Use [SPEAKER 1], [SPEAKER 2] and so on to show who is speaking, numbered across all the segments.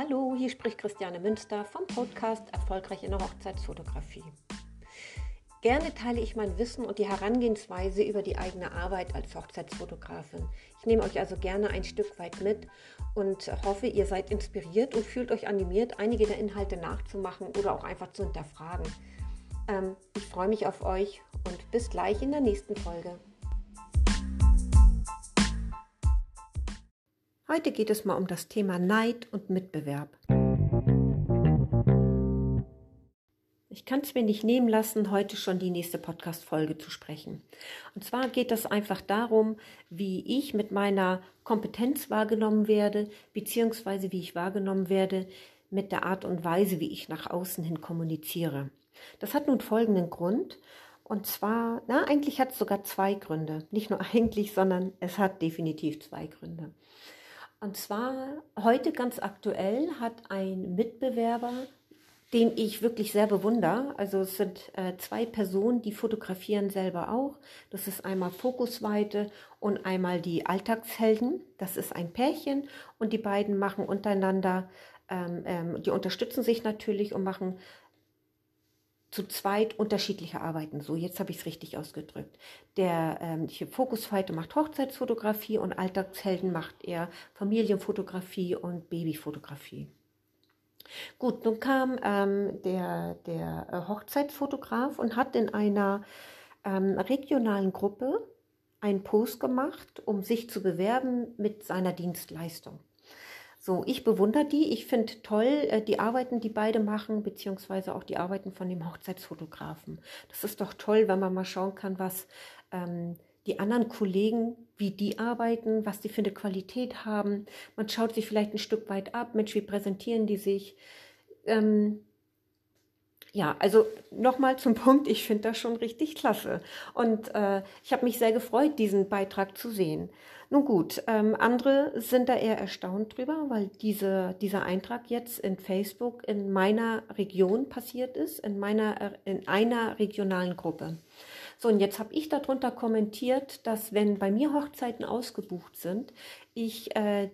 [SPEAKER 1] Hallo, hier spricht Christiane Münster vom Podcast Erfolgreich in der Hochzeitsfotografie. Gerne teile ich mein Wissen und die Herangehensweise über die eigene Arbeit als Hochzeitsfotografin. Ich nehme euch also gerne ein Stück weit mit und hoffe, ihr seid inspiriert und fühlt euch animiert, einige der Inhalte nachzumachen oder auch einfach zu hinterfragen. Ähm, ich freue mich auf euch und bis gleich in der nächsten Folge. Heute geht es mal um das Thema Neid und Mitbewerb. Ich kann es mir nicht nehmen lassen, heute schon die nächste Podcast-Folge zu sprechen. Und zwar geht es einfach darum, wie ich mit meiner Kompetenz wahrgenommen werde, beziehungsweise wie ich wahrgenommen werde mit der Art und Weise, wie ich nach außen hin kommuniziere. Das hat nun folgenden Grund. Und zwar, na, eigentlich hat es sogar zwei Gründe. Nicht nur eigentlich, sondern es hat definitiv zwei Gründe. Und zwar heute ganz aktuell hat ein Mitbewerber, den ich wirklich sehr bewundere, also es sind äh, zwei Personen, die fotografieren selber auch. Das ist einmal Fokusweite und einmal die Alltagshelden. Das ist ein Pärchen und die beiden machen untereinander, ähm, ähm, die unterstützen sich natürlich und machen zu zweit unterschiedliche Arbeiten. So, jetzt habe ich es richtig ausgedrückt. Der ähm, Fokusfighter macht Hochzeitsfotografie und Alltagshelden macht er Familienfotografie und Babyfotografie. Gut, nun kam ähm, der, der äh, Hochzeitsfotograf und hat in einer ähm, regionalen Gruppe einen Post gemacht, um sich zu bewerben mit seiner Dienstleistung. So, ich bewundere die. Ich finde toll äh, die Arbeiten, die beide machen, beziehungsweise auch die Arbeiten von dem Hochzeitsfotografen. Das ist doch toll, wenn man mal schauen kann, was ähm, die anderen Kollegen, wie die arbeiten, was die für eine Qualität haben. Man schaut sich vielleicht ein Stück weit ab. Mensch, wie präsentieren die sich? Ähm, ja, also nochmal zum Punkt, ich finde das schon richtig klasse. Und äh, ich habe mich sehr gefreut, diesen Beitrag zu sehen. Nun gut, ähm, andere sind da eher erstaunt drüber, weil diese, dieser Eintrag jetzt in Facebook in meiner Region passiert ist, in, meiner, in einer regionalen Gruppe. So, und jetzt habe ich darunter kommentiert, dass wenn bei mir Hochzeiten ausgebucht sind, ich äh,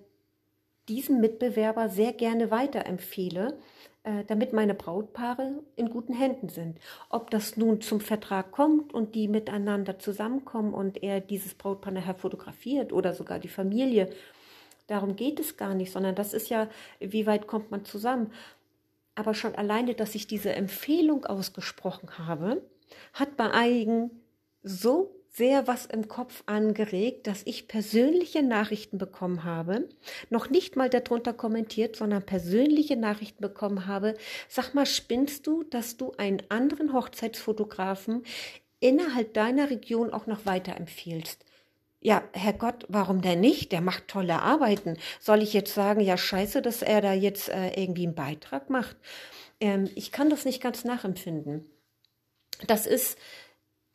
[SPEAKER 1] diesen Mitbewerber sehr gerne weiterempfehle, äh, damit meine Brautpaare in guten Händen sind. Ob das nun zum Vertrag kommt und die miteinander zusammenkommen und er dieses Brautpaar nachher fotografiert oder sogar die Familie, darum geht es gar nicht, sondern das ist ja, wie weit kommt man zusammen. Aber schon alleine, dass ich diese Empfehlung ausgesprochen habe, hat bei einigen so sehr was im Kopf angeregt, dass ich persönliche Nachrichten bekommen habe, noch nicht mal darunter kommentiert, sondern persönliche Nachrichten bekommen habe. Sag mal, spinnst du, dass du einen anderen Hochzeitsfotografen innerhalb deiner Region auch noch weiterempfiehlst? Ja, Herrgott, warum denn nicht? Der macht tolle Arbeiten. Soll ich jetzt sagen, ja, scheiße, dass er da jetzt äh, irgendwie einen Beitrag macht? Ähm, ich kann das nicht ganz nachempfinden. Das ist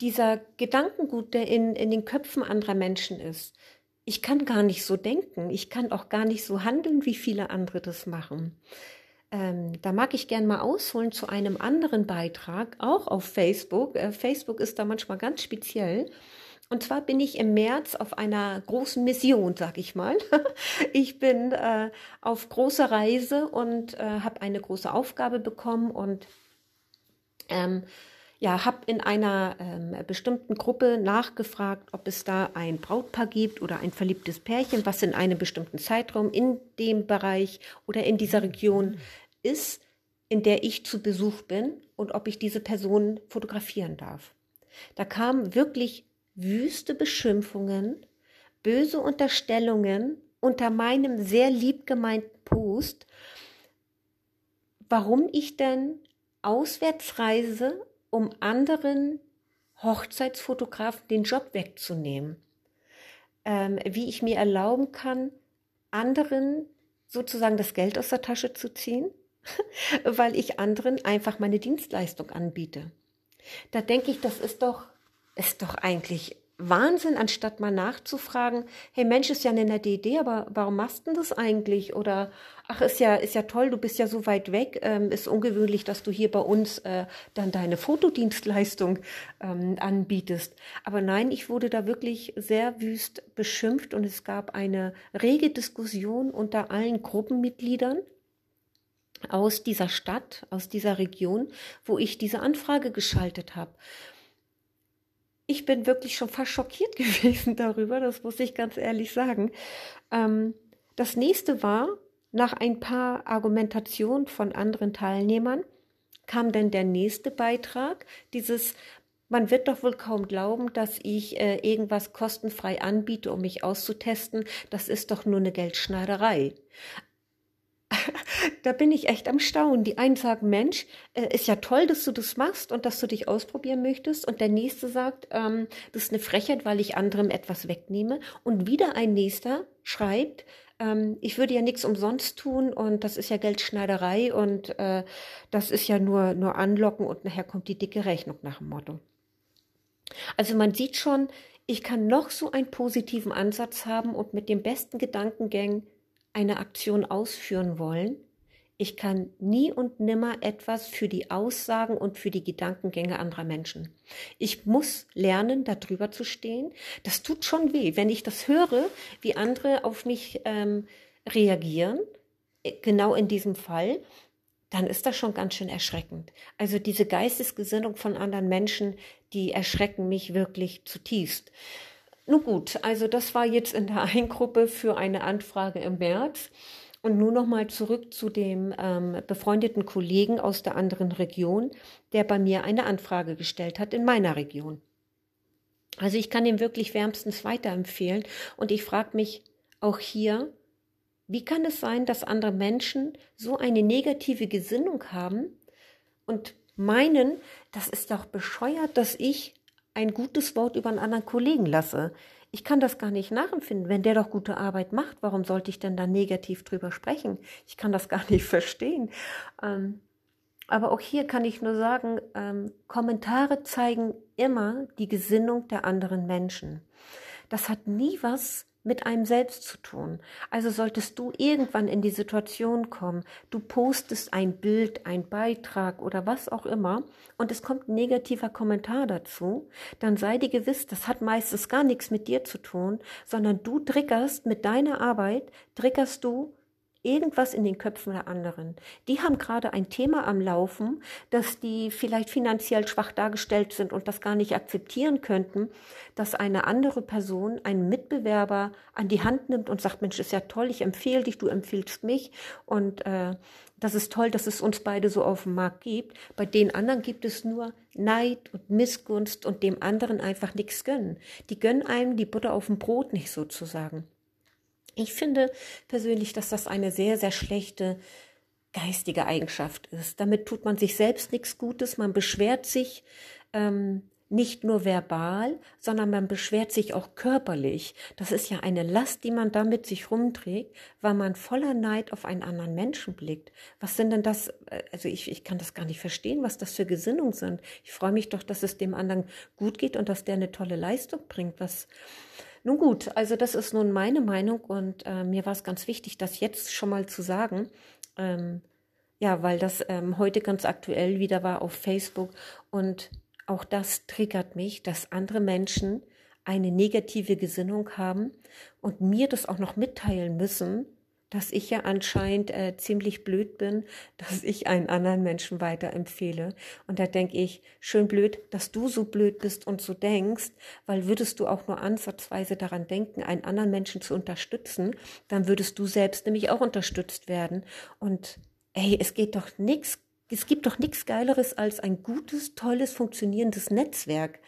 [SPEAKER 1] dieser Gedankengut, der in, in den Köpfen anderer Menschen ist. Ich kann gar nicht so denken. Ich kann auch gar nicht so handeln, wie viele andere das machen. Ähm, da mag ich gern mal ausholen zu einem anderen Beitrag, auch auf Facebook. Äh, Facebook ist da manchmal ganz speziell. Und zwar bin ich im März auf einer großen Mission, sag ich mal. ich bin äh, auf großer Reise und äh, habe eine große Aufgabe bekommen und ähm, ja, habe in einer ähm, bestimmten Gruppe nachgefragt, ob es da ein Brautpaar gibt oder ein verliebtes Pärchen, was in einem bestimmten Zeitraum in dem Bereich oder in dieser Region ist, in der ich zu Besuch bin und ob ich diese Person fotografieren darf. Da kamen wirklich wüste Beschimpfungen, böse Unterstellungen unter meinem sehr lieb gemeinten Post, warum ich denn Auswärtsreise um anderen Hochzeitsfotografen den Job wegzunehmen. Ähm, wie ich mir erlauben kann, anderen sozusagen das Geld aus der Tasche zu ziehen, weil ich anderen einfach meine Dienstleistung anbiete. Da denke ich, das ist doch, ist doch eigentlich Wahnsinn, anstatt mal nachzufragen, hey Mensch, ist ja eine nette Idee, aber warum machst du das eigentlich? Oder ach, ist ja, ist ja toll, du bist ja so weit weg, ähm, ist ungewöhnlich, dass du hier bei uns äh, dann deine Fotodienstleistung ähm, anbietest. Aber nein, ich wurde da wirklich sehr wüst beschimpft und es gab eine rege Diskussion unter allen Gruppenmitgliedern. aus dieser Stadt, aus dieser Region, wo ich diese Anfrage geschaltet habe. Ich bin wirklich schon fast schockiert gewesen darüber, das muss ich ganz ehrlich sagen. Ähm, das nächste war, nach ein paar Argumentationen von anderen Teilnehmern, kam dann der nächste Beitrag, dieses man wird doch wohl kaum glauben, dass ich äh, irgendwas kostenfrei anbiete, um mich auszutesten. Das ist doch nur eine Geldschneiderei. da bin ich echt am Staunen. Die einen sagen, Mensch, äh, ist ja toll, dass du das machst und dass du dich ausprobieren möchtest. Und der nächste sagt, ähm, das ist eine Frechheit, weil ich anderem etwas wegnehme. Und wieder ein nächster schreibt, ähm, ich würde ja nichts umsonst tun und das ist ja Geldschneiderei und äh, das ist ja nur, nur anlocken und nachher kommt die dicke Rechnung nach dem Motto. Also man sieht schon, ich kann noch so einen positiven Ansatz haben und mit dem besten Gedankengängen eine Aktion ausführen wollen. Ich kann nie und nimmer etwas für die Aussagen und für die Gedankengänge anderer Menschen. Ich muss lernen, darüber zu stehen. Das tut schon weh, wenn ich das höre, wie andere auf mich ähm, reagieren. Äh, genau in diesem Fall dann ist das schon ganz schön erschreckend. Also diese Geistesgesinnung von anderen Menschen, die erschrecken mich wirklich zutiefst. Nun gut, also das war jetzt in der Eingruppe für eine Anfrage im März. Und nun nochmal zurück zu dem ähm, befreundeten Kollegen aus der anderen Region, der bei mir eine Anfrage gestellt hat in meiner Region. Also ich kann ihm wirklich wärmstens weiterempfehlen. Und ich frage mich auch hier, wie kann es sein, dass andere Menschen so eine negative Gesinnung haben und meinen, das ist doch bescheuert, dass ich ein gutes Wort über einen anderen Kollegen lasse? Ich kann das gar nicht nachempfinden. Wenn der doch gute Arbeit macht, warum sollte ich denn da negativ drüber sprechen? Ich kann das gar nicht verstehen. Ähm, aber auch hier kann ich nur sagen, ähm, Kommentare zeigen immer die Gesinnung der anderen Menschen. Das hat nie was mit einem selbst zu tun. Also solltest du irgendwann in die Situation kommen, du postest ein Bild, ein Beitrag oder was auch immer und es kommt ein negativer Kommentar dazu, dann sei dir gewiss, das hat meistens gar nichts mit dir zu tun, sondern du triggerst mit deiner Arbeit, triggerst du irgendwas in den Köpfen der anderen. Die haben gerade ein Thema am Laufen, dass die vielleicht finanziell schwach dargestellt sind und das gar nicht akzeptieren könnten, dass eine andere Person, einen Mitbewerber an die Hand nimmt und sagt, Mensch, ist ja toll, ich empfehle dich, du empfiehlst mich und äh, das ist toll, dass es uns beide so auf dem Markt gibt. Bei den anderen gibt es nur Neid und Missgunst und dem anderen einfach nichts gönnen. Die gönnen einem die Butter auf dem Brot nicht sozusagen. Ich finde persönlich, dass das eine sehr, sehr schlechte geistige Eigenschaft ist. Damit tut man sich selbst nichts Gutes, man beschwert sich ähm, nicht nur verbal, sondern man beschwert sich auch körperlich. Das ist ja eine Last, die man damit sich rumträgt, weil man voller Neid auf einen anderen Menschen blickt. Was sind denn das? Äh, also ich, ich kann das gar nicht verstehen, was das für Gesinnungen sind. Ich freue mich doch, dass es dem anderen gut geht und dass der eine tolle Leistung bringt. Was, nun gut, also das ist nun meine Meinung und äh, mir war es ganz wichtig, das jetzt schon mal zu sagen. Ähm, ja, weil das ähm, heute ganz aktuell wieder war auf Facebook und auch das triggert mich, dass andere Menschen eine negative Gesinnung haben und mir das auch noch mitteilen müssen, dass ich ja anscheinend äh, ziemlich blöd bin, dass ich einen anderen Menschen weiterempfehle. Und da denke ich, schön blöd, dass du so blöd bist und so denkst, weil würdest du auch nur ansatzweise daran denken, einen anderen Menschen zu unterstützen, dann würdest du selbst nämlich auch unterstützt werden. Und ey, es geht doch nichts, es gibt doch nichts Geileres als ein gutes, tolles, funktionierendes Netzwerk.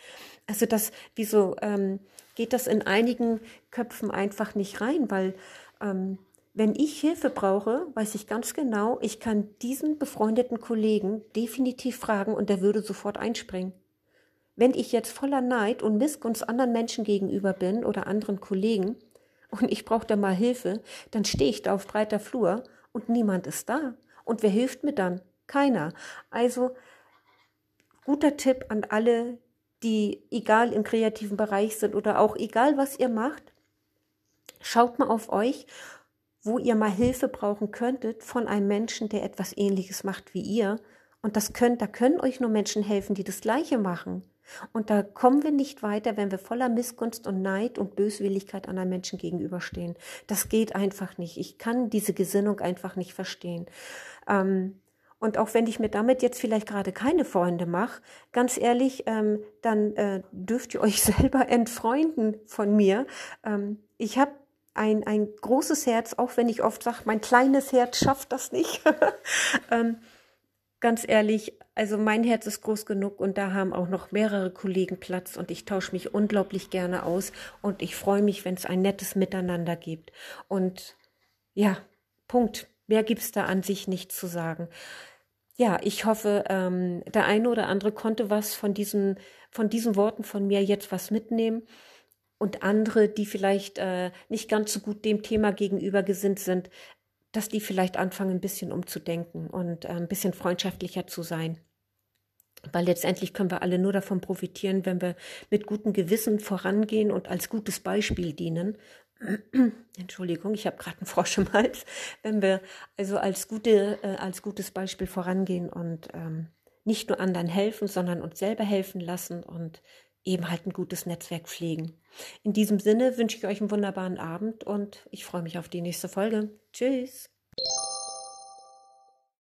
[SPEAKER 1] Also das, wieso ähm, geht das in einigen Köpfen einfach nicht rein, weil ähm, wenn ich Hilfe brauche, weiß ich ganz genau, ich kann diesen befreundeten Kollegen definitiv fragen und der würde sofort einspringen. Wenn ich jetzt voller Neid und Missgunst anderen Menschen gegenüber bin oder anderen Kollegen und ich brauche da mal Hilfe, dann stehe ich da auf breiter Flur und niemand ist da. Und wer hilft mir dann? Keiner. Also guter Tipp an alle, die egal im kreativen Bereich sind oder auch egal was ihr macht, schaut mal auf euch wo ihr mal Hilfe brauchen könntet von einem Menschen, der etwas ähnliches macht wie ihr. Und das könnt, da können euch nur Menschen helfen, die das Gleiche machen. Und da kommen wir nicht weiter, wenn wir voller Missgunst und Neid und Böswilligkeit anderen Menschen gegenüberstehen. Das geht einfach nicht. Ich kann diese Gesinnung einfach nicht verstehen. Ähm, und auch wenn ich mir damit jetzt vielleicht gerade keine Freunde mache, ganz ehrlich, ähm, dann äh, dürft ihr euch selber entfreunden von mir. Ähm, ich habe ein, ein großes Herz, auch wenn ich oft sage, mein kleines Herz schafft das nicht. ähm, ganz ehrlich, also mein Herz ist groß genug und da haben auch noch mehrere Kollegen Platz und ich tausche mich unglaublich gerne aus und ich freue mich, wenn es ein nettes Miteinander gibt. Und ja, Punkt. Mehr gibt es da an sich nicht zu sagen ja, ich hoffe, ähm, der eine oder andere konnte was von diesen, von diesen Worten von mir jetzt was mitnehmen. Und andere, die vielleicht äh, nicht ganz so gut dem Thema gegenüber gesinnt sind, dass die vielleicht anfangen, ein bisschen umzudenken und äh, ein bisschen freundschaftlicher zu sein. Weil letztendlich können wir alle nur davon profitieren, wenn wir mit gutem Gewissen vorangehen und als gutes Beispiel dienen Entschuldigung, ich habe gerade einen Frosch im Hals, wenn wir also als, gute, äh, als gutes Beispiel vorangehen und ähm, nicht nur anderen helfen, sondern uns selber helfen lassen und eben halt ein gutes Netzwerk pflegen. In diesem Sinne wünsche ich euch einen wunderbaren Abend und ich freue mich auf die nächste Folge. Tschüss.